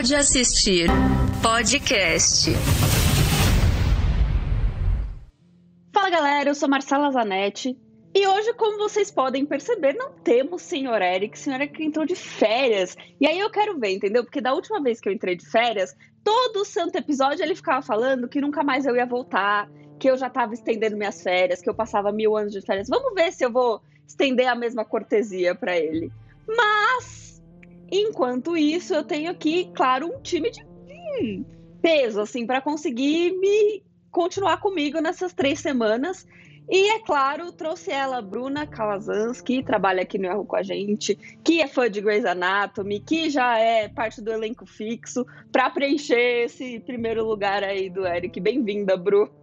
Pode assistir podcast. Fala galera, eu sou Marcela Zanetti e hoje, como vocês podem perceber, não temos senhor Eric. Senhor Eric entrou de férias. E aí eu quero ver, entendeu? Porque da última vez que eu entrei de férias, todo santo episódio ele ficava falando que nunca mais eu ia voltar, que eu já estava estendendo minhas férias, que eu passava mil anos de férias. Vamos ver se eu vou estender a mesma cortesia para ele. Mas, enquanto isso, eu tenho aqui, claro, um time de hum, peso, assim, para conseguir me continuar comigo nessas três semanas. E, é claro, trouxe ela, Bruna Calazans, que trabalha aqui no Erro com a gente, que é fã de Grey's Anatomy, que já é parte do elenco fixo, para preencher esse primeiro lugar aí do Eric. Bem-vinda, Bru.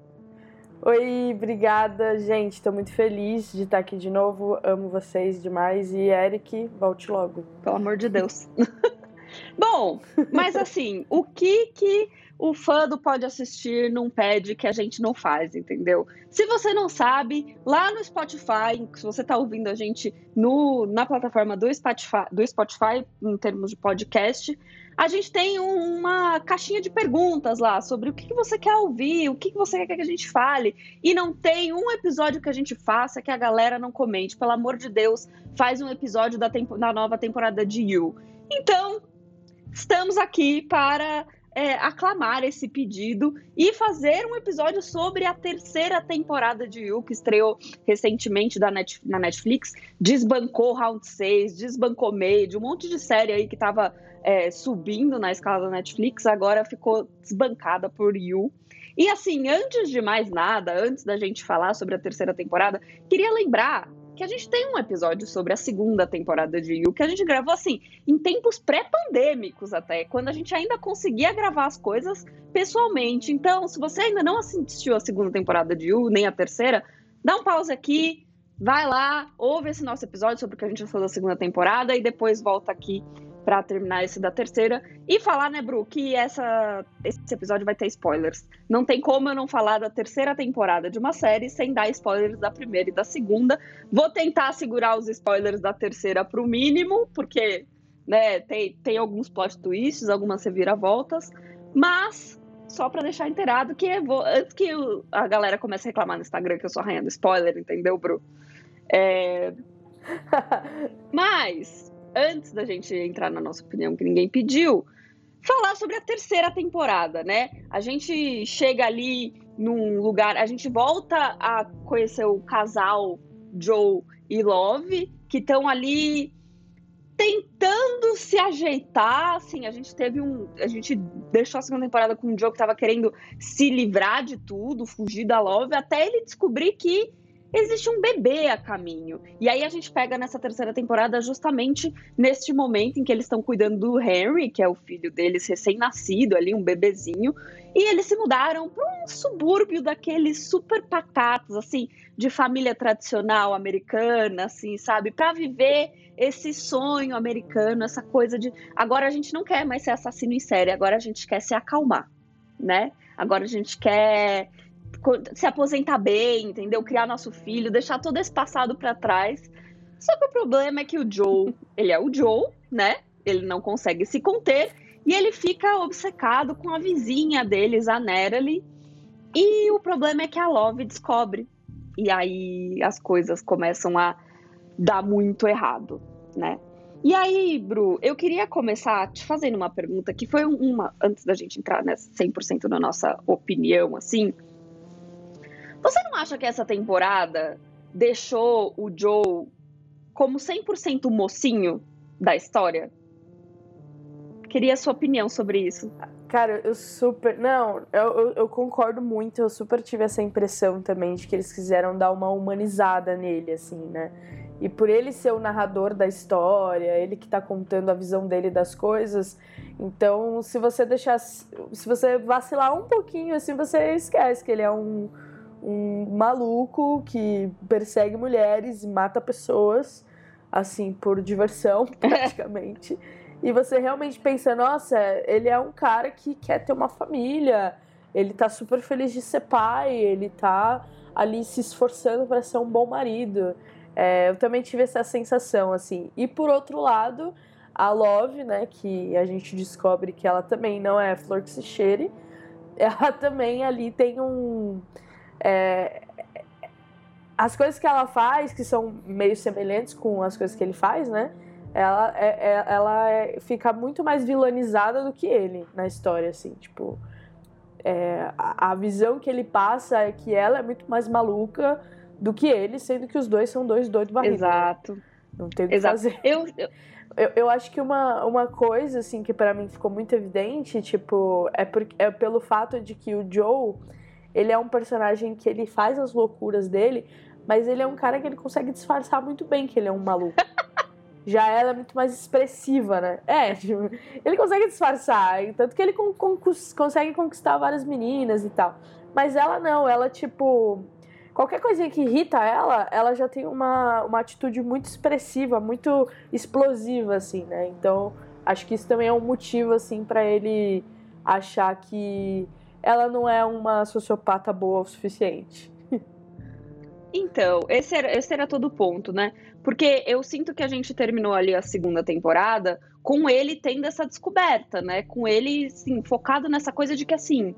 Oi, obrigada, gente. Estou muito feliz de estar aqui de novo. Amo vocês demais. E Eric, volte logo. Pelo amor de Deus. Bom, mas assim, o que que o fã do Pode Assistir não pede que a gente não faz, entendeu? Se você não sabe, lá no Spotify, se você está ouvindo a gente no, na plataforma do Spotify, do Spotify, em termos de podcast, a gente tem uma caixinha de perguntas lá sobre o que, você quer ouvir, o que, você quer que a gente fale. E não tem um episódio que a gente faça que a galera não comente. Pelo amor de Deus, faz um episódio da, tempo, da nova temporada de You. Então, estamos aqui para é, aclamar esse pedido e fazer um episódio sobre a terceira temporada de You, que estreou recentemente Net, na Netflix. Desbancou Round 6, desbancou Made, um monte de série aí que estava é, subindo na escala da Netflix, agora ficou desbancada por You. E assim, antes de mais nada, antes da gente falar sobre a terceira temporada, queria lembrar que a gente tem um episódio sobre a segunda temporada de You, que a gente gravou assim, em tempos pré-pandêmicos até, quando a gente ainda conseguia gravar as coisas pessoalmente. Então, se você ainda não assistiu a segunda temporada de You, nem a terceira, dá um pause aqui, vai lá, ouve esse nosso episódio sobre o que a gente achou da segunda temporada e depois volta aqui para terminar esse da terceira. E falar, né, Bru, que essa, esse episódio vai ter spoilers. Não tem como eu não falar da terceira temporada de uma série sem dar spoilers da primeira e da segunda. Vou tentar segurar os spoilers da terceira para o mínimo, porque né, tem, tem alguns plot twists, algumas reviravoltas. Mas, só para deixar inteirado, que vou, antes que a galera comece a reclamar no Instagram que eu sou rainha do spoiler, entendeu, Bru? É... Mas antes da gente entrar na nossa opinião que ninguém pediu, falar sobre a terceira temporada, né? A gente chega ali num lugar, a gente volta a conhecer o casal Joe e Love, que estão ali tentando se ajeitar, assim, a gente teve um, a gente deixou a segunda temporada com o Joe que estava querendo se livrar de tudo, fugir da Love, até ele descobrir que existe um bebê a caminho. E aí a gente pega nessa terceira temporada justamente neste momento em que eles estão cuidando do Henry, que é o filho deles recém-nascido ali, um bebezinho, e eles se mudaram para um subúrbio daqueles super pacatos, assim, de família tradicional americana, assim, sabe, para viver esse sonho americano, essa coisa de agora a gente não quer mais ser assassino em série, agora a gente quer se acalmar, né? Agora a gente quer se aposentar bem, entendeu? Criar nosso filho, deixar todo esse passado para trás. Só que o problema é que o Joe, ele é o Joe, né? Ele não consegue se conter e ele fica obcecado com a vizinha deles, a Natalie. E o problema é que a Love descobre. E aí as coisas começam a dar muito errado, né? E aí, Bru, eu queria começar te fazendo uma pergunta que foi uma, antes da gente entrar nessa 100% na nossa opinião, assim, você não acha que essa temporada deixou o Joe como 100% mocinho da história? Queria a sua opinião sobre isso. Cara, eu super. Não, eu, eu, eu, concordo muito. Eu super tive essa impressão também de que eles quiseram dar uma humanizada nele, assim, né? E por ele ser o narrador da história, ele que tá contando a visão dele das coisas. Então, se você deixar. Se você vacilar um pouquinho, assim, você esquece que ele é um um maluco que persegue mulheres e mata pessoas, assim, por diversão, praticamente. e você realmente pensa, nossa, ele é um cara que quer ter uma família, ele tá super feliz de ser pai, ele tá ali se esforçando para ser um bom marido. É, eu também tive essa sensação, assim. E por outro lado, a Love, né, que a gente descobre que ela também não é flor que se cheire, ela também ali tem um. É, as coisas que ela faz, que são meio semelhantes com as coisas que ele faz, né? Ela, é, é, ela é, fica muito mais vilanizada do que ele na história, assim, tipo. É, a, a, visão que ele passa é que ela é muito mais maluca do que ele, sendo que os dois são dois doidos barriga. Exato. Não tem o que Exato. fazer. Eu, eu, eu, eu acho que uma, uma coisa, assim, que para mim ficou muito evidente, tipo, é, por, é pelo fato de que o Joe, ele é um personagem que ele faz as loucuras dele, mas ele é um cara que ele consegue disfarçar muito bem que ele é um maluco. Já ela é muito mais expressiva, né? É, tipo, ele consegue disfarçar, tanto que ele con con consegue conquistar várias meninas e tal. Mas ela não, ela, tipo, qualquer coisinha que irrita ela, ela já tem uma, uma atitude muito expressiva, muito explosiva, assim, né? Então, acho que isso também é um motivo, assim, para ele achar que ela não é uma sociopata boa o suficiente. Então, esse era, esse era todo o ponto, né? Porque eu sinto que a gente terminou ali a segunda temporada com ele tendo essa descoberta, né? Com ele, sim, focado nessa coisa de que, assim,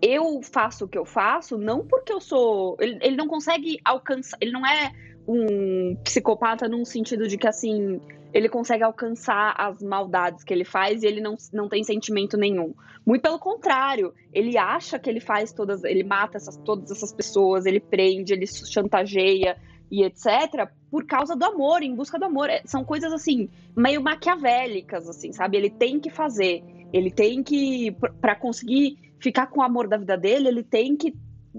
eu faço o que eu faço não porque eu sou. Ele, ele não consegue alcançar. Ele não é um psicopata num sentido de que, assim, ele consegue alcançar as maldades que ele faz e ele não, não tem sentimento nenhum. Muito pelo contrário, ele acha que ele faz todas. Ele mata essas, todas essas pessoas, ele prende, ele chantageia e etc. por causa do amor, em busca do amor. É, são coisas, assim, meio maquiavélicas, assim, sabe? Ele tem que fazer. Ele tem que. para conseguir ficar com o amor da vida dele, ele tem que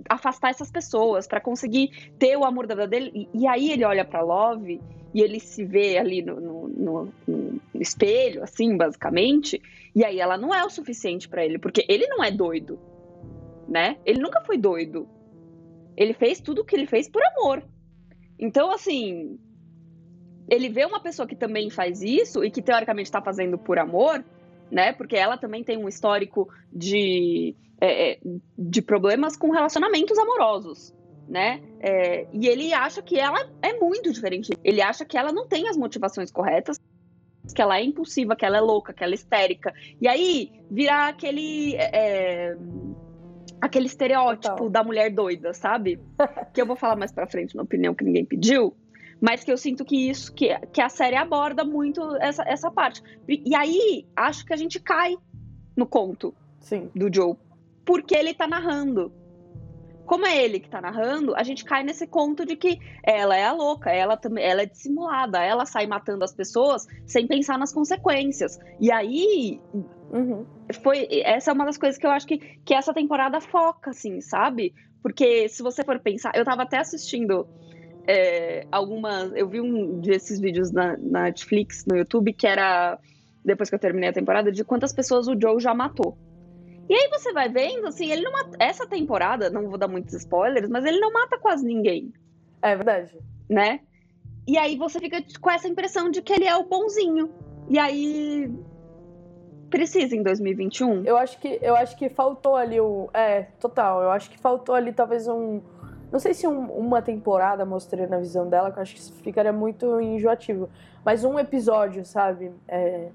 afastar essas pessoas para conseguir ter o amor da vida dele. E, e aí ele olha para Love e ele se vê ali no, no, no, no, espelho, assim, basicamente. E aí ela não é o suficiente para ele, porque ele não é doido, né? Ele nunca foi doido. Ele fez tudo o que ele fez por amor. Então, assim, ele vê uma pessoa que também faz isso e que teoricamente está fazendo por amor né? Porque ela também tem um histórico de, é, é, de problemas com relacionamentos amorosos, né? É, e ele acha que ela é muito diferente. Ele acha que ela não tem as motivações corretas, que ela é impulsiva, que ela é louca, que ela é histérica. E aí virar aquele. É, aquele estereótipo Total. da mulher doida, sabe? que eu vou falar mais pra frente na opinião que ninguém pediu mas que eu sinto que isso, que, que a série aborda muito essa, essa parte. E, e aí, acho que a gente cai no conto Sim. do Joe, porque ele tá narrando. Como é ele que tá narrando, a gente cai nesse conto de que ela é a louca, ela também, ela é dissimulada, ela sai matando as pessoas sem pensar nas consequências. E aí, uhum. foi essa é uma das coisas que eu acho que, que essa temporada foca, assim, sabe? Porque se você for pensar, eu tava até assistindo é, algumas. Eu vi um desses vídeos na, na, Netflix, no YouTube, que era, depois que eu terminei a temporada, de quantas pessoas o Joe já matou. E aí você vai vendo, assim, ele não mata. Essa temporada, não vou dar muitos spoilers, mas ele não mata quase ninguém. É verdade. Né? E aí você fica com essa impressão de que ele é o bonzinho. E aí. Precisa em 2021? Eu acho que, eu acho que faltou ali o. É, total. Eu acho que faltou ali talvez um não sei se um, uma temporada mostrando a visão dela, que eu acho que ficaria muito enjoativo. Mas um episódio, sabe? É,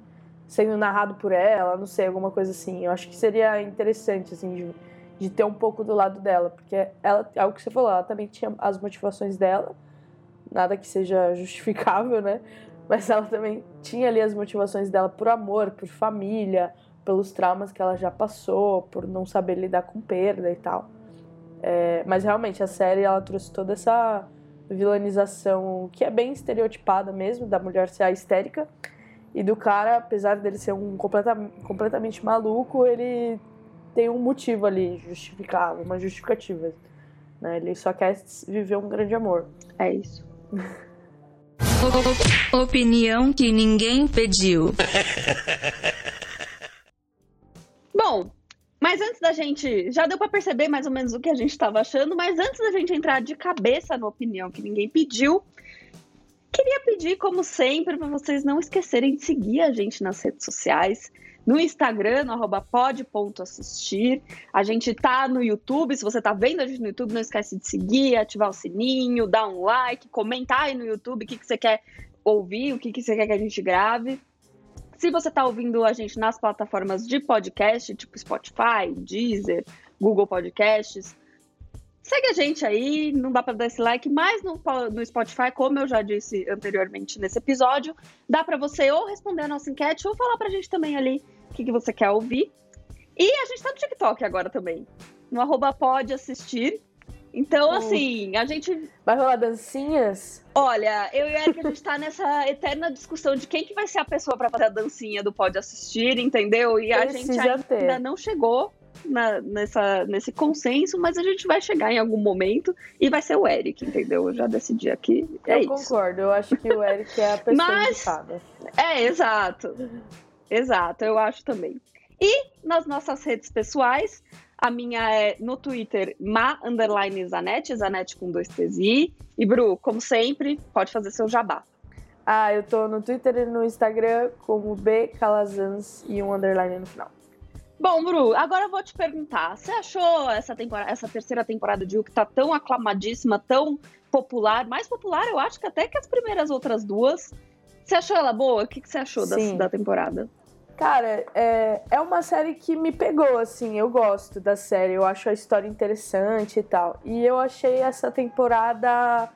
sendo narrado por ela, não sei, alguma coisa assim. Eu acho que seria interessante, assim, de, de ter um pouco do lado dela. Porque ela, é o que você falou, ela também tinha as motivações dela. Nada que seja justificável, né? Mas ela também tinha ali as motivações dela por amor, por família, pelos traumas que ela já passou, por não saber lidar com perda e tal. É, mas realmente a série ela trouxe toda essa vilanização que é bem estereotipada mesmo, da mulher ser a histérica. E do cara, apesar dele ser um completa, completamente maluco, ele tem um motivo ali justificável, uma justificativa. Né? Ele só quer viver um grande amor. É isso. Opinião que ninguém pediu. Bom, mas antes da gente. Já deu para perceber mais ou menos o que a gente estava achando, mas antes da gente entrar de cabeça na opinião que ninguém pediu, queria pedir, como sempre, para vocês não esquecerem de seguir a gente nas redes sociais. No Instagram, no pod.assistir. A gente tá no YouTube. Se você tá vendo a gente no YouTube, não esquece de seguir, ativar o sininho, dar um like, comentar aí no YouTube o que, que você quer ouvir, o que, que você quer que a gente grave. Se você está ouvindo a gente nas plataformas de podcast, tipo Spotify, Deezer, Google Podcasts, segue a gente aí. Não dá para dar esse like, mas no, no Spotify, como eu já disse anteriormente nesse episódio, dá para você ou responder a nossa enquete ou falar para a gente também ali o que, que você quer ouvir. E a gente está no TikTok agora também. No arroba pode assistir. Então, assim, a gente. Vai rolar dancinhas? Olha, eu e o Eric, a gente tá nessa eterna discussão de quem que vai ser a pessoa para fazer a dancinha do Pode Assistir, entendeu? E a Precisa gente ainda ter. não chegou na, nessa, nesse consenso, mas a gente vai chegar em algum momento e vai ser o Eric, entendeu? Eu já decidi aqui. É eu isso. concordo, eu acho que o Eric é a pessoa mas, indicada. É, exato. Exato, eu acho também. E nas nossas redes pessoais, a minha é no Twitter, ma underline Zanetti, Zanetti com dois T's e E Bru, como sempre, pode fazer seu jabá. Ah, eu tô no Twitter e no Instagram como B Calazans e um underline no final. Bom, Bru, agora eu vou te perguntar. Você achou essa temporada, essa terceira temporada de U que tá tão aclamadíssima, tão popular, mais popular, eu acho que até que as primeiras outras duas. Você achou ela boa? O que, que você achou da, da temporada? Cara, é, é uma série que me pegou, assim, eu gosto da série, eu acho a história interessante e tal. E eu achei essa temporada,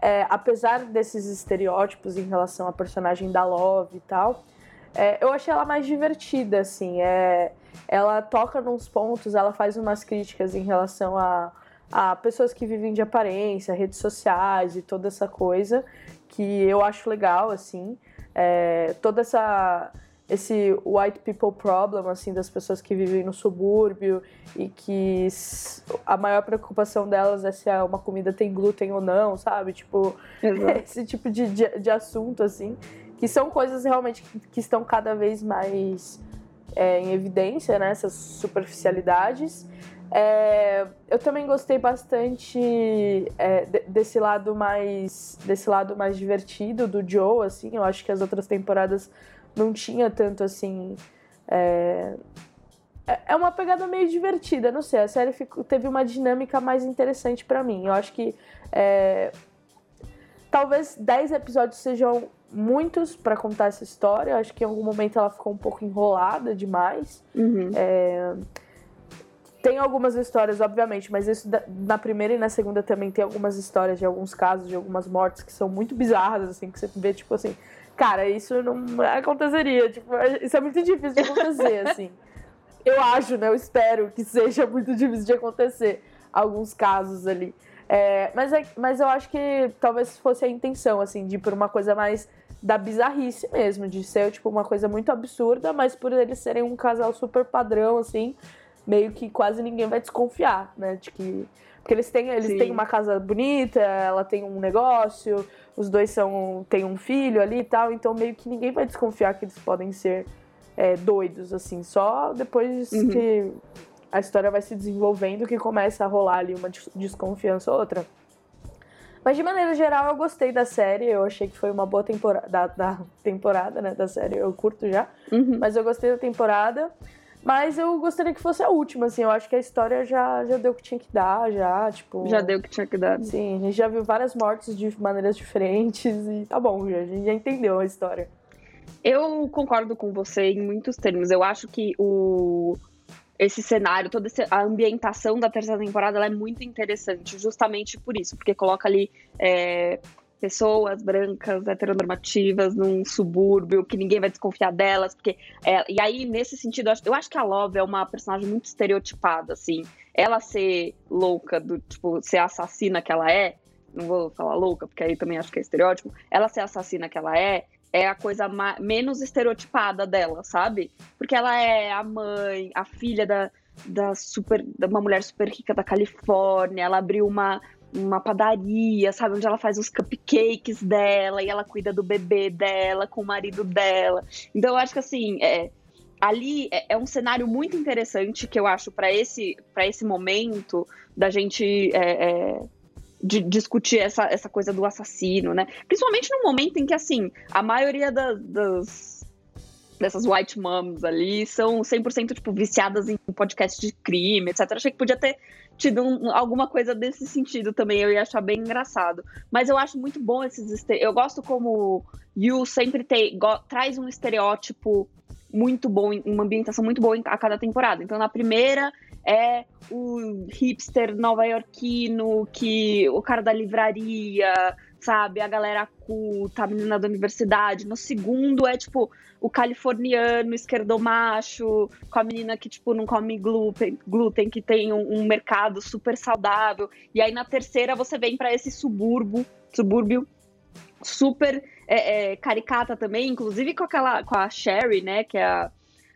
é, apesar desses estereótipos em relação à personagem da Love e tal, é, eu achei ela mais divertida, assim. É, ela toca nos pontos, ela faz umas críticas em relação a, a pessoas que vivem de aparência, redes sociais e toda essa coisa, que eu acho legal, assim. É, toda essa esse white people problem, assim, das pessoas que vivem no subúrbio e que a maior preocupação delas é se uma comida tem glúten ou não, sabe? Tipo, Exato. esse tipo de, de, de, assunto, assim, que são coisas realmente que, que estão cada vez mais é, em evidência, né? Essas superficialidades. É, eu também gostei bastante é, desse lado mais desse lado mais divertido do Joe, assim. Eu acho que as outras temporadas não tinha tanto assim. É, é, é uma pegada meio divertida, não sei. A série ficou, teve uma dinâmica mais interessante para mim. Eu acho que é, talvez 10 episódios sejam muitos para contar essa história. Eu acho que em algum momento ela ficou um pouco enrolada demais. Uhum. É, tem algumas histórias, obviamente, mas isso na primeira e na segunda também tem algumas histórias de alguns casos, de algumas mortes que são muito bizarras, assim, que você vê, tipo assim, Cara, isso não aconteceria. Tipo, isso é muito difícil de acontecer, assim. Eu acho, né? Eu espero que seja muito difícil de acontecer alguns casos ali. É, mas, é, mas eu acho que talvez fosse a intenção, assim, de ir por uma coisa mais da bizarrice mesmo, de ser, tipo, uma coisa muito absurda, mas por eles serem um casal super padrão, assim, meio que quase ninguém vai desconfiar, né? De que. Porque eles têm, eles têm uma casa bonita, ela tem um negócio, os dois são têm um filho ali e tal, então meio que ninguém vai desconfiar que eles podem ser é, doidos, assim, só depois uhum. que a história vai se desenvolvendo que começa a rolar ali uma desconfiança ou outra. Mas de maneira geral eu gostei da série, eu achei que foi uma boa temporada da, da temporada, né, da série, eu curto já, uhum. mas eu gostei da temporada. Mas eu gostaria que fosse a última, assim. Eu acho que a história já, já deu o que tinha que dar, já, tipo. Já deu o que tinha que dar. Sim, a gente já viu várias mortes de maneiras diferentes e tá bom, já, a gente já entendeu a história. Eu concordo com você em muitos termos. Eu acho que o esse cenário, toda a ambientação da terceira temporada é muito interessante, justamente por isso, porque coloca ali é, pessoas brancas, heteronormativas, num subúrbio, que ninguém vai desconfiar delas, porque... É, e aí, nesse sentido, eu acho, eu acho que a Love é uma personagem muito estereotipada, assim. Ela ser louca, do tipo, ser assassina que ela é, não vou falar louca, porque aí também acho que é estereótipo, ela ser assassina que ela é, é a coisa menos estereotipada dela, sabe? Porque ela é a mãe, a filha da, da super, da uma mulher super rica da Califórnia, ela abriu uma uma padaria, sabe? Onde ela faz os cupcakes dela e ela cuida do bebê dela com o marido dela. Então eu acho que assim, é, ali é, é um cenário muito interessante que eu acho para esse, esse momento da gente. É, é, de discutir essa, essa coisa do assassino, né? Principalmente no momento em que, assim, a maioria da, das dessas white moms ali são 100% tipo viciadas em podcast de crime, etc. Achei que podia ter tido um, alguma coisa desse sentido também, eu ia achar bem engraçado. Mas eu acho muito bom esses eu gosto como Yu sempre tem, traz um estereótipo muito bom, uma ambientação muito boa a cada temporada. Então na primeira é o hipster nova-iorquino, que o cara da livraria, sabe, a galera culta, a menina da universidade. No segundo é tipo o californiano, esquerdomacho, com a menina que tipo não come glúten, glúten que tem um, um mercado super saudável. E aí na terceira você vem para esse subúrbio, subúrbio super é, é, caricata também, inclusive com aquela com a Sherry, né, que é a,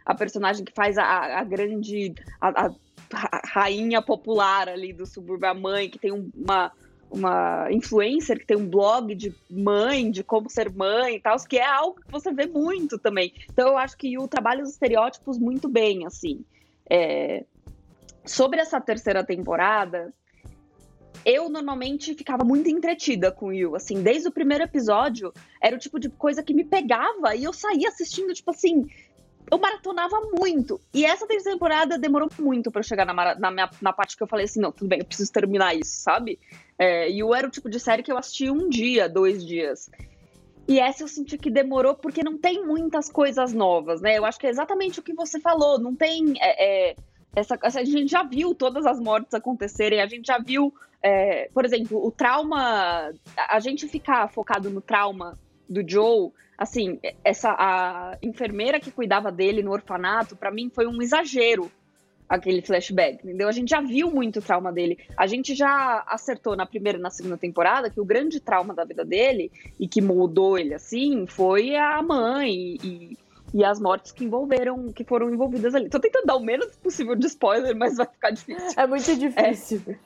a personagem que faz a, a grande a, a rainha popular ali do subúrbio, a mãe, que tem uma, uma influencer, que tem um blog de mãe, de como ser mãe e tal, que é algo que você vê muito também. Então eu acho que o trabalha os estereótipos muito bem, assim. É... Sobre essa terceira temporada, eu normalmente ficava muito entretida com Yu, assim, desde o primeiro episódio, era o tipo de coisa que me pegava e eu saía assistindo, tipo assim, eu maratonava muito. E essa terceira temporada demorou muito para chegar na, na, minha, na parte que eu falei assim: não, tudo bem, eu preciso terminar isso, sabe? É, e o era o tipo de série que eu assisti um dia, dois dias. E essa eu senti que demorou porque não tem muitas coisas novas, né? Eu acho que é exatamente o que você falou. Não tem. É, é, essa, a gente já viu todas as mortes acontecerem, a gente já viu, é, por exemplo, o trauma. A gente ficar focado no trauma do Joe assim, essa a enfermeira que cuidava dele no orfanato, para mim foi um exagero aquele flashback, entendeu? A gente já viu muito trauma dele. A gente já acertou na primeira e na segunda temporada que o grande trauma da vida dele e que moldou ele assim foi a mãe e, e as mortes que envolveram, que foram envolvidas ali. Tô tentando dar o menos possível de spoiler, mas vai ficar difícil. É muito difícil. É.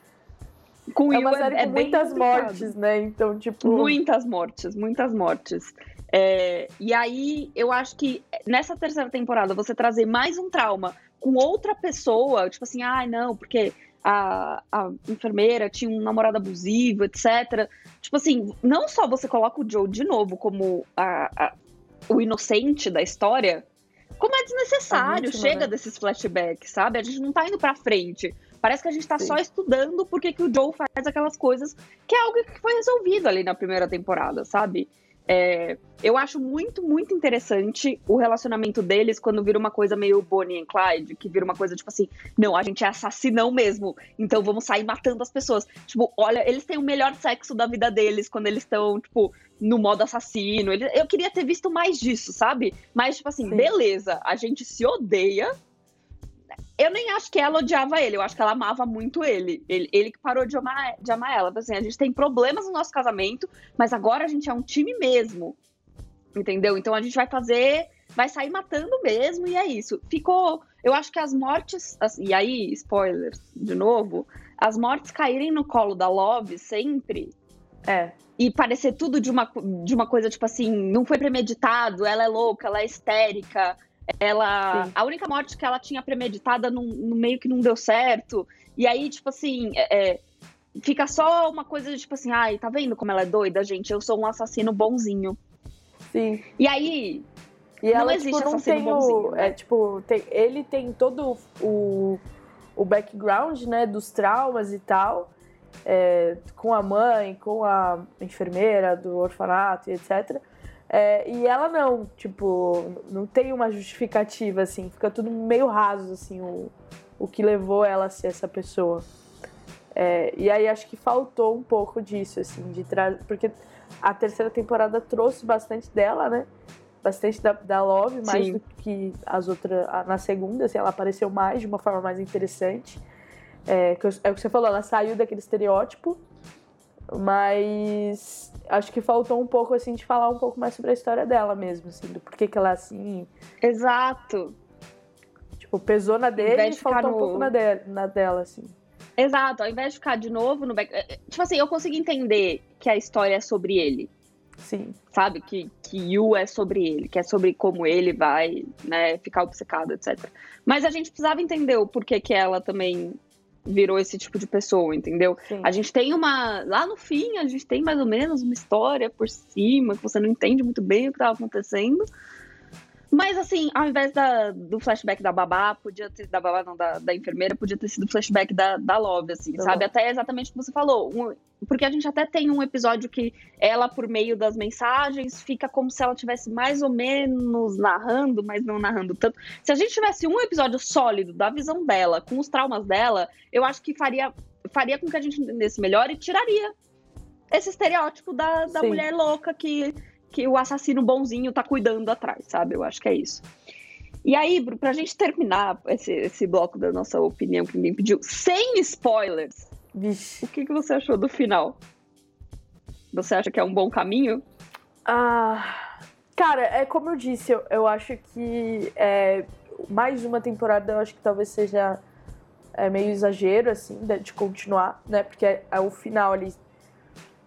Com é uma série é, com é muitas mortes, né? Então, tipo. Muitas mortes, muitas mortes. É, e aí, eu acho que nessa terceira temporada, você trazer mais um trauma com outra pessoa, tipo assim, ah, não, porque a, a enfermeira tinha um namorado abusivo, etc. Tipo assim, não só você coloca o Joe de novo como a, a, o inocente da história, como é desnecessário, vítima, chega né? desses flashbacks, sabe? A gente não tá indo pra frente. Parece que a gente tá Sim. só estudando porque que o Joe faz aquelas coisas, que é algo que foi resolvido ali na primeira temporada, sabe? É, eu acho muito, muito interessante o relacionamento deles quando vira uma coisa meio Bonnie and Clyde, que vira uma coisa tipo assim, não, a gente é assassinão mesmo, então vamos sair matando as pessoas. Tipo, olha, eles têm o melhor sexo da vida deles quando eles estão, tipo, no modo assassino. Eu queria ter visto mais disso, sabe? Mas, tipo assim, Sim. beleza, a gente se odeia, eu nem acho que ela odiava ele, eu acho que ela amava muito ele. Ele, ele que parou de amar, de amar ela. Assim, a gente tem problemas no nosso casamento, mas agora a gente é um time mesmo. Entendeu? Então a gente vai fazer, vai sair matando mesmo, e é isso. Ficou. Eu acho que as mortes. Assim, e aí, spoilers, de novo, as mortes caírem no colo da Love sempre. É. E parecer tudo de uma, de uma coisa, tipo assim, não foi premeditado, ela é louca, ela é histérica, ela. Sim. A única morte que ela tinha premeditada no, no, meio que não deu certo. E aí, tipo assim, é, é, fica só uma coisa de tipo assim, ai, tá vendo como ela é doida, gente? Eu sou um assassino bonzinho. Sim. E aí. E ela, não existe tipo, não assassino tem bonzinho. O, né? É, tipo, tem, ele tem todo o, o background, né, dos traumas e tal. É, com a mãe, com a enfermeira do orfanato e etc. É, e ela não, tipo, não tem uma justificativa, assim, fica tudo meio raso, assim, o, o que levou ela a ser essa pessoa. É, e aí acho que faltou um pouco disso, assim, de trazer. Porque a terceira temporada trouxe bastante dela, né? Bastante da, da Love, mais Sim. do que as outras. Na segunda, assim, ela apareceu mais, de uma forma mais interessante. É, é o que você falou, ela saiu daquele estereótipo mas acho que faltou um pouco, assim, de falar um pouco mais sobre a história dela mesmo, assim, do porquê que ela é assim. Exato. Tipo, pesou na dele e faltou no... um pouco na, de, na dela, assim. Exato, ao invés de ficar de novo no back... Eh, tipo assim, eu consigo entender que a história é sobre ele. Sim. Sabe? Que, que Yu é sobre ele, que é sobre como ele vai, né, ficar obcecado, etc. Mas a gente precisava entender o porquê que ela também virou esse tipo de pessoa, entendeu? Sim. A gente tem uma. Lá no fim, a gente tem mais ou menos uma história por cima, que você não entende muito bem o que estava acontecendo. Mas assim, ao invés da, do flashback da babá, podia ter. Da babá, não, da, da enfermeira, podia ter sido flashback da, da Love, assim, Da sabe? Love. Até exatamente o que você falou. um- porque a gente até tem um episódio que ela, por meio das mensagens, fica como se ela tivesse mais ou menos narrando, mas não narrando tanto. Se a gente tivesse um episódio sólido da visão dela, com os traumas dela, eu acho que faria, faria com que a gente entendesse melhor e tiraria esse estereótipo da, da Sim. mulher louca que, que o assassino bonzinho tá cuidando atrás, sabe? Eu acho que é isso. E aí, Bru, pra gente terminar esse, esse bloco da nossa opinião que ninguém pediu, sem spoilers, Vixe. o que, que você achou do final? Você acha que é um bom caminho? Ah, cara, é como eu disse, eu, eu acho que é, mais uma temporada eu acho que talvez seja é, meio exagero, assim, de, de continuar, né? Porque é, é o final ali.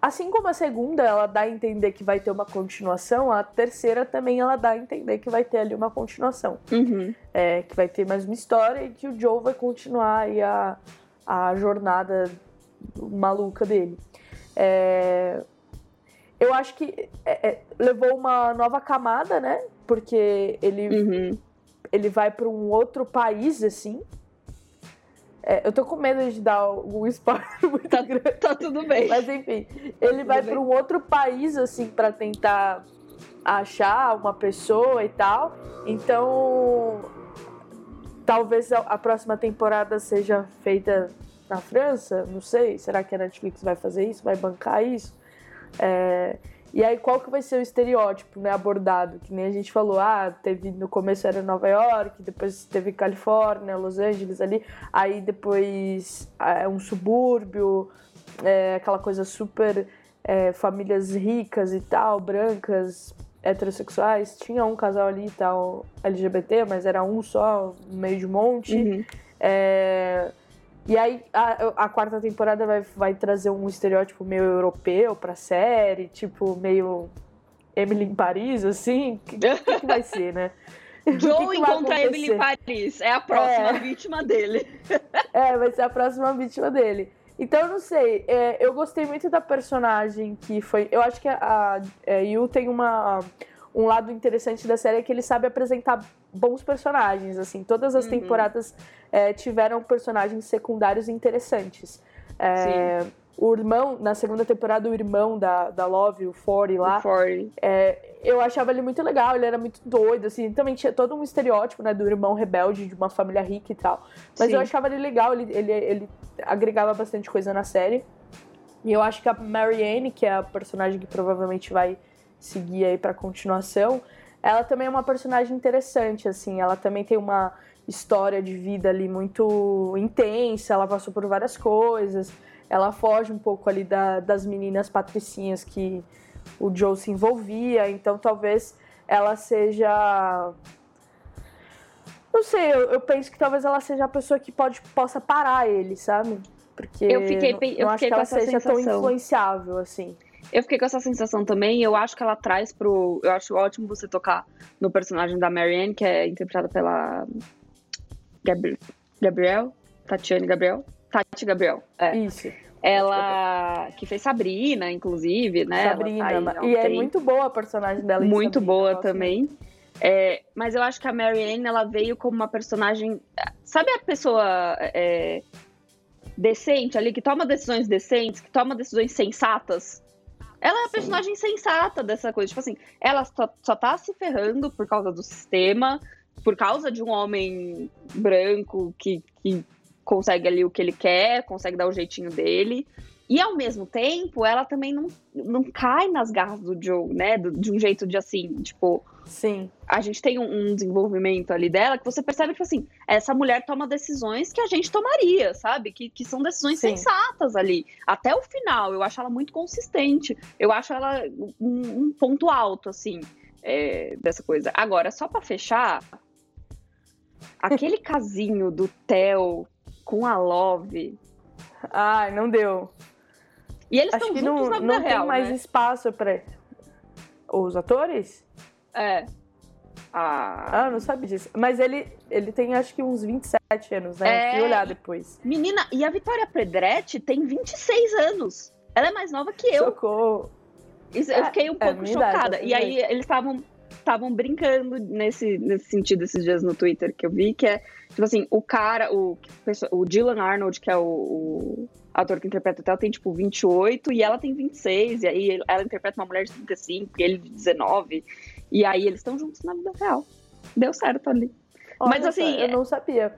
Assim como a segunda, ela dá a entender que vai ter uma continuação, a terceira também ela dá a entender que vai ter ali uma continuação. Uhum. É, que vai ter mais uma história e que o Joe vai continuar aí a, a jornada maluca dele. É, eu acho que é, é, levou uma nova camada, né? Porque ele, Uhum. ele vai para um outro país, assim. É, eu tô com medo de dar algum spoiler muito Tá, grande. tá tudo bem. Mas enfim, ele vai bem. para um outro país, assim, para tentar achar uma pessoa e tal. Então, talvez a, a próxima temporada seja feita na França, não sei. Será que a Netflix vai fazer isso? Vai bancar isso? É, e aí, qual que vai ser o estereótipo né, abordado? Que nem a gente falou, ah, teve no começo era Nova York, depois teve Califórnia, Los Angeles ali, aí depois é um subúrbio, é, aquela coisa super é, famílias ricas e tal, brancas, heterossexuais. Tinha um casal ali e tal, LGBT, mas era um só, no meio de monte. Uhum. É, E aí a, a quarta temporada vai, vai trazer um estereótipo meio europeu pra série, tipo, meio Emily em Paris, assim. O que, que, que vai ser, né? Joe encontra Emily em? Paris. É a próxima É. vítima dele. É, vai ser a próxima vítima dele. Então, eu não sei. é, eu gostei muito da personagem que foi. Eu acho que a, a é, Yu tem uma, um lado interessante da série é que ele sabe apresentar bons personagens. Assim, todas as Uhum. temporadas é, tiveram personagens secundários interessantes. É, o irmão, na segunda temporada, o irmão da, da Love, o Forty lá, O Forty. é, eu achava ele muito legal, ele era muito doido, assim, também tinha todo um estereótipo, né, do irmão rebelde de uma família rica e tal. Mas Sim. eu achava ele legal, ele, ele, ele agregava bastante coisa na série. E eu acho que a Marianne, que é a personagem que provavelmente vai seguir aí pra continuação, ela também é uma personagem interessante, assim, ela também tem uma história de vida ali muito intensa, ela passou por várias coisas, ela foge um pouco ali da- das meninas patricinhas que o Joe se envolvia, então talvez ela seja. Não sei, eu, eu penso que talvez ela seja a pessoa que pode, possa parar ele, sabe? Porque Eu fiquei não, eu não acho fiquei que ela seja tão sensação. influenciável assim. Eu fiquei com essa sensação também. Eu acho que ela traz pro. Eu acho ótimo você tocar no personagem da Marianne, que é interpretada pela. Gabri... Gabriel? Tatiane Gabriel? Tati Gabriel. É. Isso. Ela. Que fez Sabrina, inclusive, né? Ela Sabrina. tá aí e é muito boa a personagem dela. muito Sabrina, boa também. É, mas eu acho que a Marianne, ela veio como uma personagem. Sabe a pessoa é, decente ali, que toma decisões decentes, que toma decisões sensatas? Ela é a personagem sensata dessa coisa. Tipo assim, ela só, só tá se ferrando por causa do sistema, por causa de um homem branco que, que consegue ali o que ele quer, consegue dar o jeitinho dele. E ao mesmo tempo, ela também não, não cai nas garras do Joe, né? Do- de um jeito de assim, tipo, Sim. a gente tem um, um desenvolvimento ali dela que você percebe que, tipo assim, essa mulher toma decisões que a gente tomaria, sabe? Que, que são decisões Sim. sensatas ali. Até o final, eu acho ela muito consistente. Eu acho ela um, um ponto alto, assim, é, dessa coisa. Agora, só pra fechar, aquele casinho do Theo com a Love. Ai, não deu. E eles Acho estão juntos não, na vida não tem real, mais né? espaço pra. Os atores? É. Ah, Ah, não sabia disso. Mas ele, ele tem acho que uns 27 anos, né? É. Fui olhar depois. menina, e a Vitória Pedretti tem 26 anos. Ela é mais nova que eu. Socorro. Isso, eu É, fiquei um é, pouco idade, chocada. é e aí eles estavam estavam brincando nesse, nesse sentido esses dias no Twitter que eu vi, que é, tipo assim, o cara, o, o Dylan Arnold, que é o, o ator que interpreta o Theo, tem, tipo, 28 e ela tem 26, e aí ela interpreta uma mulher de 35 e ele de 19, e aí eles estão juntos na vida real. Deu certo ali. Olha Mas assim. Eu não sabia.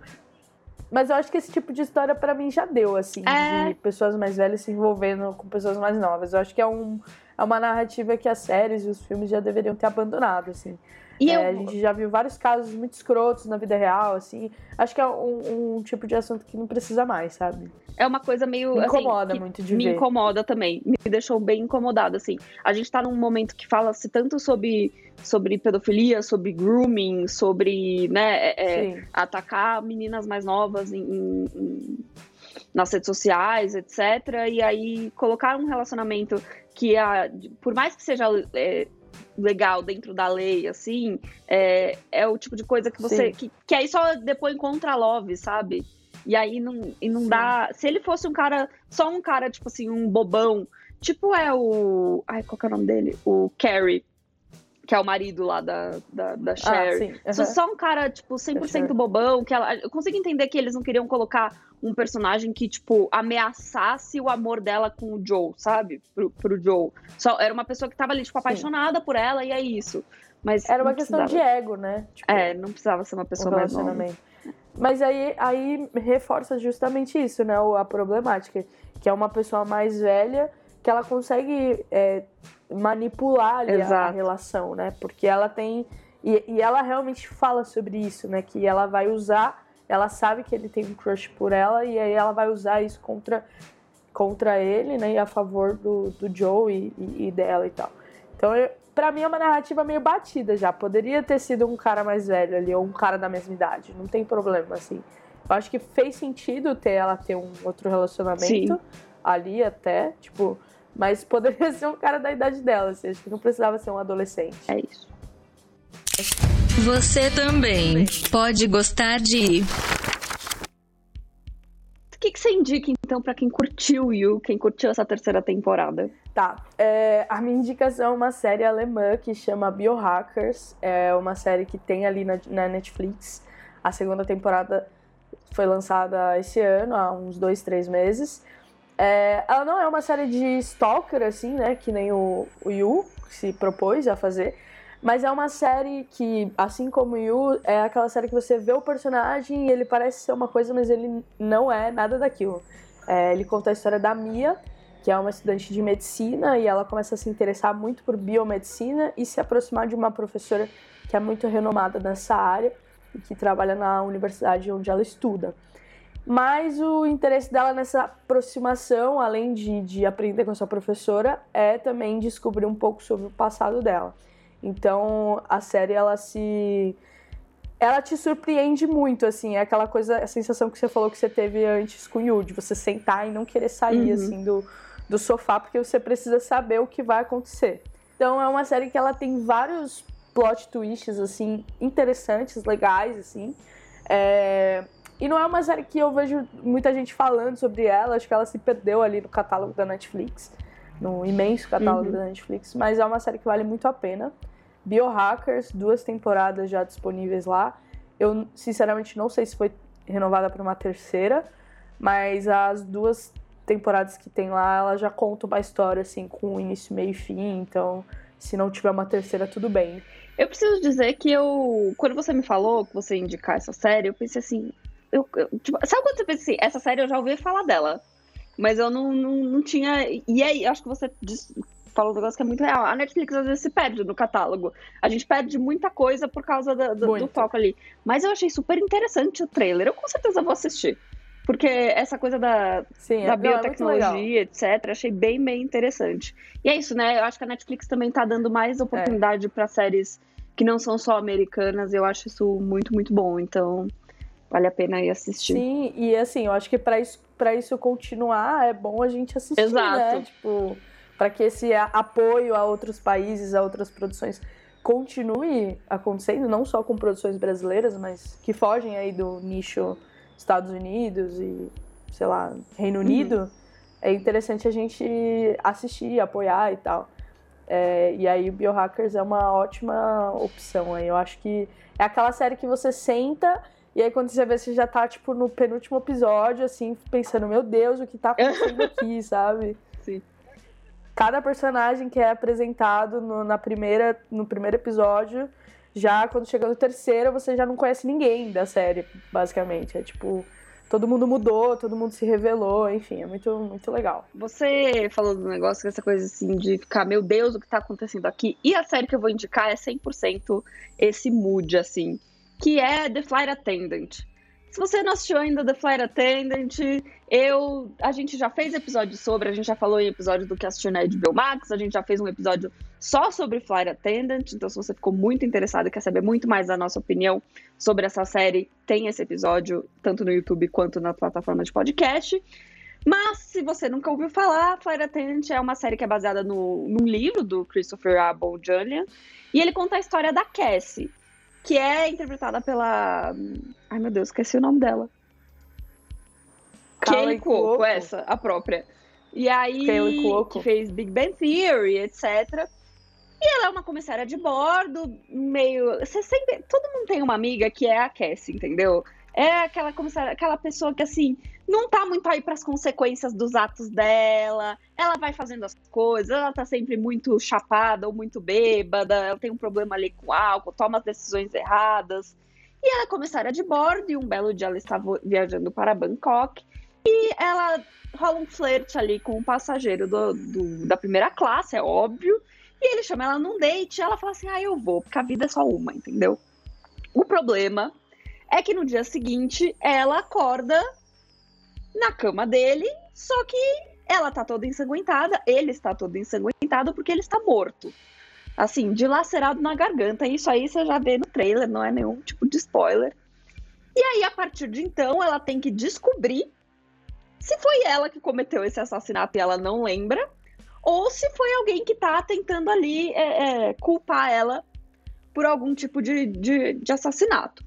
Mas eu acho que esse tipo de história para mim já deu, assim, é... de pessoas mais velhas se envolvendo com pessoas mais novas. Eu acho que é, um, é uma narrativa que as séries e os filmes já deveriam ter abandonado, assim. E é, eu... A gente já viu vários casos muito escrotos na vida real, assim. Acho que é um, um tipo de assunto que não precisa mais, sabe? É uma coisa meio. Me incomoda assim, muito de me ver. Me incomoda também. Me deixou bem incomodada, assim. A gente tá num momento que fala-se tanto sobre, sobre pedofilia, sobre grooming, sobre, né, é, é atacar meninas mais novas em, em, em, nas redes sociais, etc. E aí colocar um relacionamento que, a, por mais que seja. É, legal dentro da lei, assim, é, é o tipo de coisa que você. Que, que aí só depois encontra love, sabe? E aí não, e não dá. Se ele fosse um cara, só um cara, tipo assim, um bobão, tipo é o. Ai, qual que é o nome dele? O Carrie que é o marido lá da, da, da Cher. Ah, uhum. Só um cara, tipo, 100% bobão, que ela... Eu consigo entender que eles não queriam colocar um personagem que, tipo, ameaçasse o amor dela com o Joe, sabe? Pro, pro Joe. Só, era uma pessoa que tava ali, tipo, apaixonada Sim. por ela e é isso. Mas era uma questão precisava... de ego, né? Tipo, é, não precisava ser uma pessoa um mais nova. Mas aí, aí reforça justamente isso, né? A problemática. Que é uma pessoa mais velha que ela consegue é, manipular ali a, a, relação, né? Porque ela tem. E, e, ela realmente fala sobre isso, né? Que ela vai usar. Ela sabe que ele tem um crush por ela e aí ela vai usar isso contra, contra ele, né? E a favor do, do Joe e, e, e dela e tal. Então, eu, pra mim é uma narrativa meio batida já. Poderia ter sido um cara mais velho ali, ou um cara da mesma idade. Não tem problema, assim. Eu acho que fez sentido ter ela ter um outro relacionamento Sim. ali até. Tipo, mas poderia ser um cara da idade dela, assim, acho que não precisava ser um adolescente. É isso. Você também pode gostar de. O que, que você indica, então, para quem curtiu You, quem curtiu essa terceira temporada? Tá. É, a minha indicação é uma série alemã que chama Biohackers. É uma série que tem ali na, na Netflix. A segunda temporada foi lançada esse ano, há uns dois, três meses. É, ela não é uma série de stalker, assim, né? Que nem o, o Yu se propôs a fazer. Mas é uma série que, assim como Yu, é aquela série que você vê o personagem e ele parece ser uma coisa, mas ele não é nada daquilo. É, ele conta a história da Mia, que é uma estudante de medicina, e ela começa a se interessar muito por biomedicina e se aproximar de uma professora que é muito renomada nessa área e que trabalha na universidade onde ela estuda. Mas o interesse dela nessa aproximação, além de, de aprender com a sua professora, é também descobrir um pouco sobre o passado dela. Então a série ela se ela te surpreende muito, assim, é aquela coisa, a sensação que você falou que você teve antes com o Yu, de você sentar e não querer sair, uhum. assim, do, do sofá, porque você precisa saber o que vai acontecer. Então é uma série que ela tem vários plot twists, assim, interessantes, legais, assim. É... E não é uma série que eu vejo muita gente falando sobre ela, acho que ela se perdeu ali no catálogo da Netflix, no imenso catálogo uhum. da Netflix, mas é uma série que vale muito a pena. Biohackers, duas temporadas já disponíveis lá. Eu, sinceramente, não sei se foi renovada para uma terceira, mas as duas temporadas que tem lá, ela já conta uma história, assim, com início, meio e fim, então se não tiver uma terceira, tudo bem. Eu preciso dizer que eu, quando você me falou que você ia indicar essa série, eu pensei assim, eu, eu, tipo, sabe quando você pensa assim, essa série eu já ouvi falar dela, mas eu não, não, não tinha. E aí, acho que você falou um negócio que é muito real. A Netflix às vezes se perde no catálogo. A gente perde muita coisa por causa do, do, do foco ali. Mas eu achei super interessante o trailer. Eu com certeza vou assistir. Porque essa coisa da, Sim, da é, é biotecnologia, é etc., achei bem, bem interessante. E é isso, né? Eu acho que a Netflix também tá dando mais oportunidade é. para séries que não são só americanas. Eu acho isso muito, muito bom. Então, vale a pena ir assistir. Sim, e assim, eu acho que para isso, pra isso continuar, é bom a gente assistir, né? Exato. né? Tipo, para que esse apoio a outros países, a outras produções continue acontecendo, não só com produções brasileiras, mas que fogem aí do nicho Estados Unidos e, sei lá, Reino Unido, uhum. é interessante a gente assistir, apoiar e tal. É, e aí Biohackers é uma ótima opção aí. Eu acho que é aquela série que você senta e aí quando você vê, você já tá, tipo, no penúltimo episódio, assim, pensando, meu Deus, o que tá acontecendo aqui, sabe? Sim. Cada personagem que é apresentado no, na primeira, no primeiro episódio, já quando chega no terceiro, você já não conhece ninguém da série, basicamente. É tipo, todo mundo mudou, todo mundo se revelou, enfim, é muito, muito legal. Você falou do negócio, essa coisa assim de ficar, meu Deus, o que tá acontecendo aqui? E a série que eu vou indicar é 100% esse mood, assim que é The Flight Attendant. Se você não assistiu ainda The Flight Attendant, eu, a gente já fez episódio sobre, a gente já falou em episódio do que assistiu na HBO Max, a gente já fez um episódio só sobre Flight Attendant, então se você ficou muito interessado e quer saber muito mais da nossa opinião sobre essa série, tem esse episódio tanto no YouTube quanto na plataforma de podcast. Mas, se você nunca ouviu falar, Flight Attendant é uma série que é baseada no, num livro do Christopher Abel Julian, e ele conta a história da Cassie, que é interpretada pela. Ai meu Deus, esqueci o nome dela. Kelly Cuoco, essa, a própria. E aí, que fez Big Bang Theory, etc. E ela é uma comissária de bordo, meio. Você sempre. Todo mundo tem uma amiga que é a Cassie, entendeu? É aquela comissária, aquela pessoa que assim não tá muito aí para as consequências dos atos dela. Ela vai fazendo as coisas, ela tá sempre muito chapada ou muito bêbada, ela tem um problema ali com álcool, toma as decisões erradas. E ela é comissária de bordo e um belo dia ela estava viajando para Bangkok e ela rola um flerte ali com o um passageiro do, do, da primeira classe, é óbvio. E ele chama ela num date e ela fala assim: "Ah, eu vou, porque a vida é só uma", entendeu? O problema é que no dia seguinte ela acorda na cama dele, só que ela tá toda ensanguentada, ele está todo ensanguentado porque ele está morto. Assim, dilacerado na garganta. Isso aí você já vê no trailer, não é nenhum tipo de spoiler. E aí, a partir de então, ela tem que descobrir se foi ela que cometeu esse assassinato e ela não lembra, ou se foi alguém que tá tentando ali é, é, culpar ela por algum tipo de, de, de assassinato.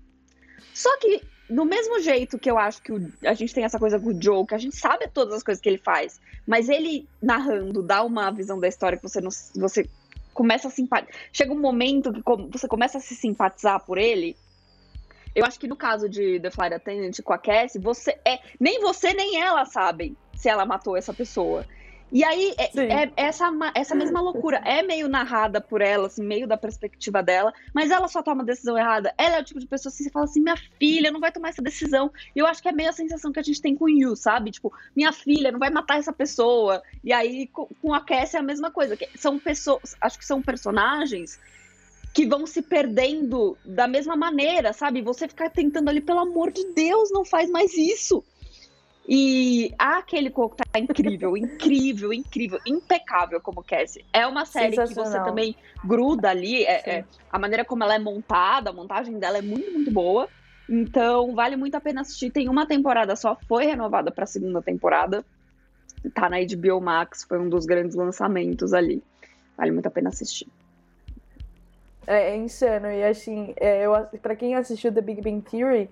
Só que, do mesmo jeito que eu acho que o, a gente tem essa coisa com o Joe, que a gente sabe todas as coisas que ele faz, mas ele narrando dá uma visão da história que você não, você começa a simpatizar. Chega um momento que você começa a se simpatizar por ele. Eu acho que no caso de The Flight Attendant com a Cassie, você é nem você nem ela sabem se ela matou essa pessoa. E aí, é, é, essa, essa mesma loucura é meio narrada por ela, assim, meio da perspectiva dela, mas ela só toma decisão errada. Ela é o tipo de pessoa assim, você fala assim, minha filha não vai tomar essa decisão. E eu acho que é meio a sensação que a gente tem com o Yu, sabe? Tipo, minha filha não vai matar essa pessoa. E aí, com, com a Cassie é a mesma coisa. São pessoas, acho que são personagens que vão se perdendo da mesma maneira, sabe? Você ficar tentando ali, pelo amor de Deus, não faz mais isso. E aquele coco tá incrível, incrível, incrível, impecável como Cassie. É uma série que você também gruda ali. É, é, a maneira como ela é montada, a montagem dela é muito, muito boa. Então, vale muito a pena assistir. Tem uma temporada só, foi renovada para a segunda temporada. Tá na HBO Max, foi um dos grandes lançamentos ali. Vale muito a pena assistir. É, é insano. E assim, é, eu, pra quem assistiu The Big Bang Theory,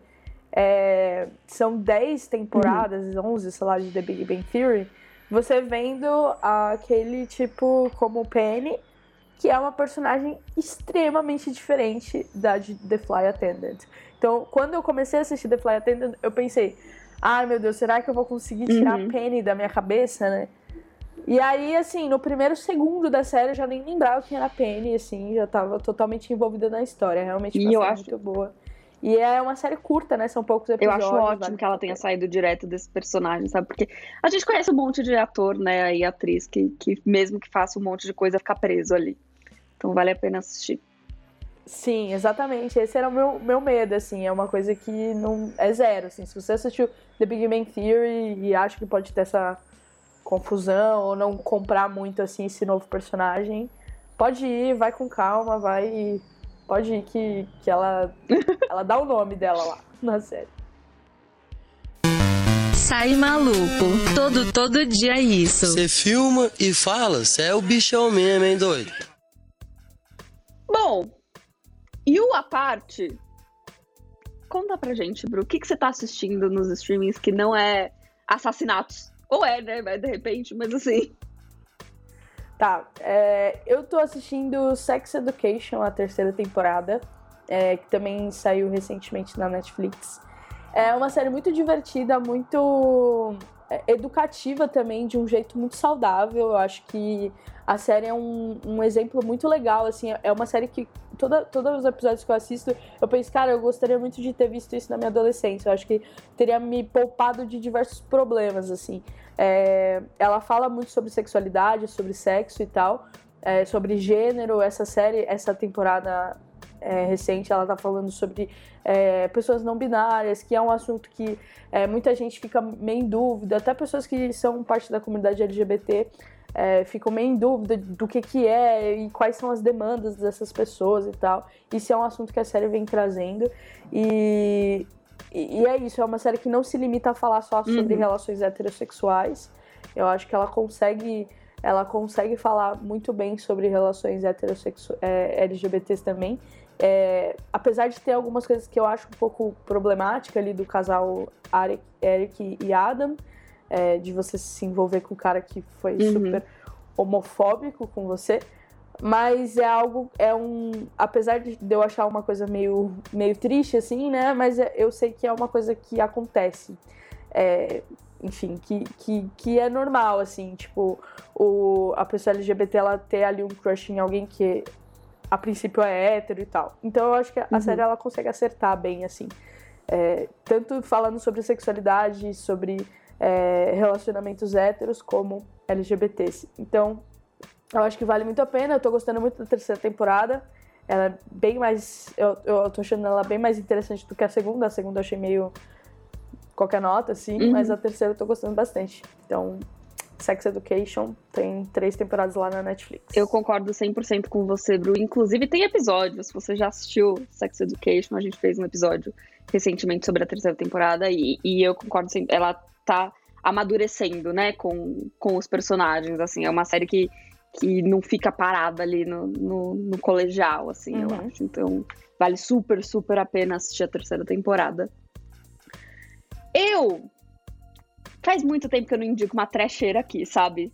é, são 10 temporadas, uhum. 11, sei lá, de The Big Bang Theory, você vendo aquele tipo como Penny, que é uma personagem extremamente diferente da de The Fly Attendant. Então, quando eu comecei a assistir The Fly Attendant, eu pensei, ai meu Deus, será que eu vou conseguir tirar uhum. a Penny da minha cabeça, né? E aí, assim, no primeiro segundo da série eu já nem lembrava quem era a Penny, assim, já tava totalmente envolvida na história. Realmente e eu acho muito boa. E é uma série curta, né? São poucos episódios. Eu acho ótimo que ela tenha saído direto desse personagem, sabe? Porque a gente conhece um monte de ator, né? E atriz que, que mesmo que faça um monte de coisa, fica preso ali. Então vale a pena assistir. Sim, exatamente. Esse era o meu, meu medo, assim. É uma coisa que não é zero, assim. Se você assistiu The Big Bang Theory e acha que pode ter essa confusão ou não comprar muito, assim, esse novo personagem, pode ir, vai com calma, vai Pode ir que, que ela, ela dá o nome dela lá na série. Sai maluco, todo, todo dia é isso. Você filma e fala, você é o bichão mesmo, hein, doido? Bom, e o a parte, conta pra gente, Bru, o que, que você tá assistindo nos streamings que não é assassinatos? Ou é, né? De repente, mas assim. Tá, é, eu tô assistindo Sex Education, a terceira temporada, é, que também saiu recentemente na Netflix. É uma série muito divertida, muito educativa também, de um jeito muito saudável. Eu acho que a série é um, um exemplo muito legal, assim, é uma série que toda, todos os episódios que eu assisto, eu penso, cara, eu gostaria muito de ter visto isso na minha adolescência. Eu acho que teria me poupado de diversos problemas, assim. É, ela fala muito sobre sexualidade, sobre sexo e tal, é, sobre gênero. Essa série, essa temporada é, recente, ela tá falando sobre é, pessoas não binárias, que é um assunto que é, muita gente fica meio em dúvida, até pessoas que são parte da comunidade LGBT é, ficam meio em dúvida do que, que é e quais são as demandas dessas pessoas e tal. Isso é um assunto que a série vem trazendo. E, e é isso, é uma série que não se limita a falar só sobre uhum. relações heterossexuais. Eu acho que ela consegue ela consegue falar muito bem sobre relações heterossexuais é, LGBTs também. É, apesar de ter algumas coisas que eu acho um pouco problemática ali do casal Eric e Adam, é, de você se envolver com um cara que foi uhum. super homofóbico com você. Mas é algo, é um. Apesar de eu achar uma coisa meio, meio triste, assim, né? Mas é, eu sei que é uma coisa que acontece. É, enfim, que, que, que é normal, assim, tipo, o, a pessoa LGBT ela ter ali um crush em alguém que a princípio é hétero e tal. Então eu acho que a uhum. série ela consegue acertar bem, assim. É, tanto falando sobre sexualidade, sobre é, relacionamentos héteros como LGBTs. Então, eu acho que vale muito a pena. Eu tô gostando muito da terceira temporada. Ela é bem mais. Eu, eu tô achando ela bem mais interessante do que a segunda. A segunda eu achei meio. qualquer nota, assim. Uhum. Mas a terceira eu tô gostando bastante. Então, Sex Education tem três temporadas lá na Netflix. Eu concordo 100% com você, Bru. Inclusive, tem episódios. Se você já assistiu Sex Education, a gente fez um episódio recentemente sobre a terceira temporada. E, e eu concordo sempre. Ela tá amadurecendo, né, com, com os personagens, assim, é uma série que, que não fica parada ali no, no, no colegial, assim, uhum. eu acho, então vale super, super a pena assistir a terceira temporada. Eu, faz muito tempo que eu não indico uma trecheira aqui, sabe?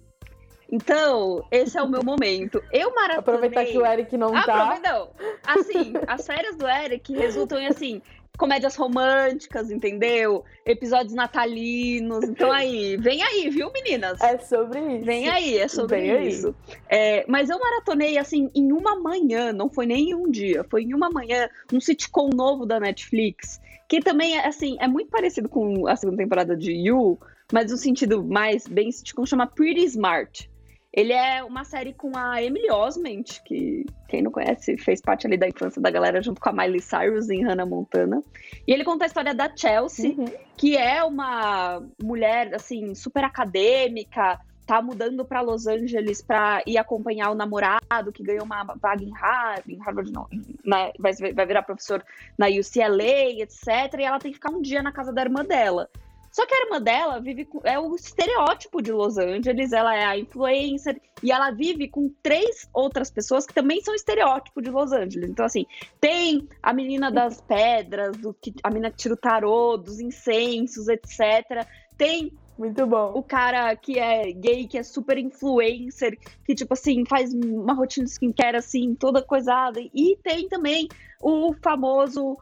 Então, esse é o meu momento. Eu maratonei... Aproveitar que o Eric não tá. Não. Assim, as férias do Eric resultam em, assim, comédias românticas, entendeu? Episódios natalinos. Então aí, vem aí, viu, meninas? É sobre isso. Vem aí, é sobre vem isso. É, mas eu maratonei assim em uma manhã, não foi nem em um dia, foi em uma manhã, um sitcom novo da Netflix, que também é assim, é muito parecido com a segunda temporada de You, mas no sentido mais bem sitcom chama Pretty Smart. Ele é uma série com a Emily Osment, que quem não conhece fez parte ali da infância da galera junto com a Miley Cyrus em Hannah Montana. E ele conta a história da Chelsea, uhum. que é uma mulher assim super acadêmica, tá mudando para Los Angeles para ir acompanhar o namorado que ganhou uma vaga em Harvard, em Harvard não, né, vai, vai virar professor na UCLA, etc. E ela tem que ficar um dia na casa da irmã dela. Só que a irmã dela vive com, é o estereótipo de Los Angeles, ela é a influencer e ela vive com três outras pessoas que também são estereótipo de Los Angeles. Então assim, tem a menina das pedras, do que a menina que tira o tarô, dos incensos, etc. Tem muito bom. O cara que é gay, que é super influencer, que, tipo assim, faz uma rotina de skincare, assim, toda coisada. E tem também o famoso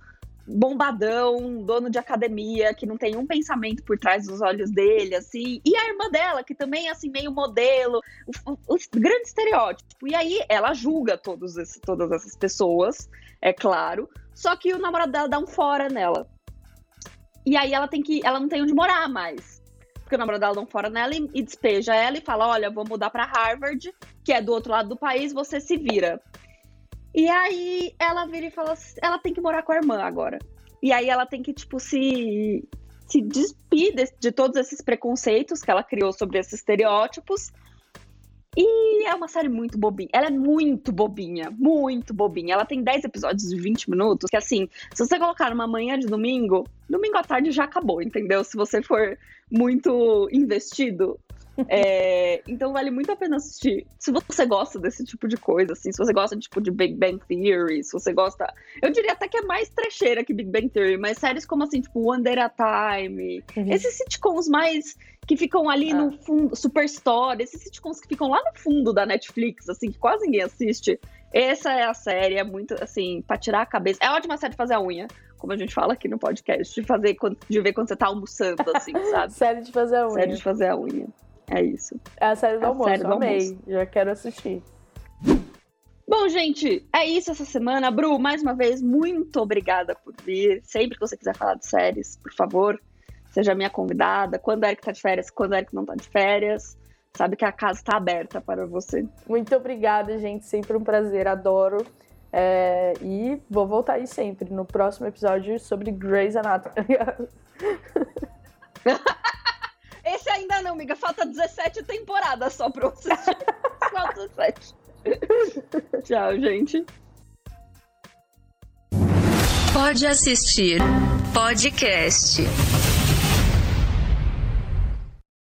bombadão, dono de academia, que não tem um pensamento por trás dos olhos dele, assim, e a irmã dela, que também é assim, meio modelo, o, o, o grande estereótipo. E aí ela julga todos esse, todas essas pessoas, é claro, só que o namorado dela dá um fora nela. E aí ela tem que. Ela não tem onde morar mais. Porque o namorado dela dá um fora nela e, e despeja ela e fala: olha, vou mudar para Harvard, que é do outro lado do país, você se vira. E aí ela vira e fala ela tem que morar com a irmã agora. E aí ela tem que, tipo, se, se despir de, de todos esses preconceitos que ela criou sobre esses estereótipos. E é uma série muito bobinha. Ela é muito bobinha, muito bobinha. Ela tem 10 episódios de 20 minutos, que assim, se você colocar numa manhã de domingo, domingo à tarde já acabou, entendeu? Se você for muito investido, É, então vale muito a pena assistir. Se você gosta desse tipo de coisa, assim, se você gosta tipo, de Big Bang Theory, se você gosta. Eu diria até que é mais trecheira que Big Bang Theory, mas séries como assim, tipo, One Day at a Time, uhum. esses sitcoms mais que ficam ali ah. no fundo, Superstore, esses sitcoms que ficam lá no fundo da Netflix, assim, que quase ninguém assiste. Essa é a série, é muito, assim, pra tirar a cabeça. É ótima série de fazer a unha, como a gente fala aqui no podcast, de fazer, de ver quando você tá almoçando, assim, sabe? série de fazer a unha. Série de fazer a unha. É isso. É a série do é almoço, série do amei. Almoço. Já quero assistir. Bom, gente, é isso essa semana. Bru, mais uma vez, muito obrigada por vir. Sempre que você quiser falar de séries, por favor, seja minha convidada. Quando é que tá de férias, quando é que não tá de férias. Sabe que a casa está aberta para você. Muito obrigada, gente. Sempre um prazer, adoro. É, e vou voltar aí sempre no próximo episódio sobre Grey's Anatomy. Esse ainda não, amiga. Falta 17 temporadas só pra você assistir. Só 17. Tchau, gente. Pode assistir podcast.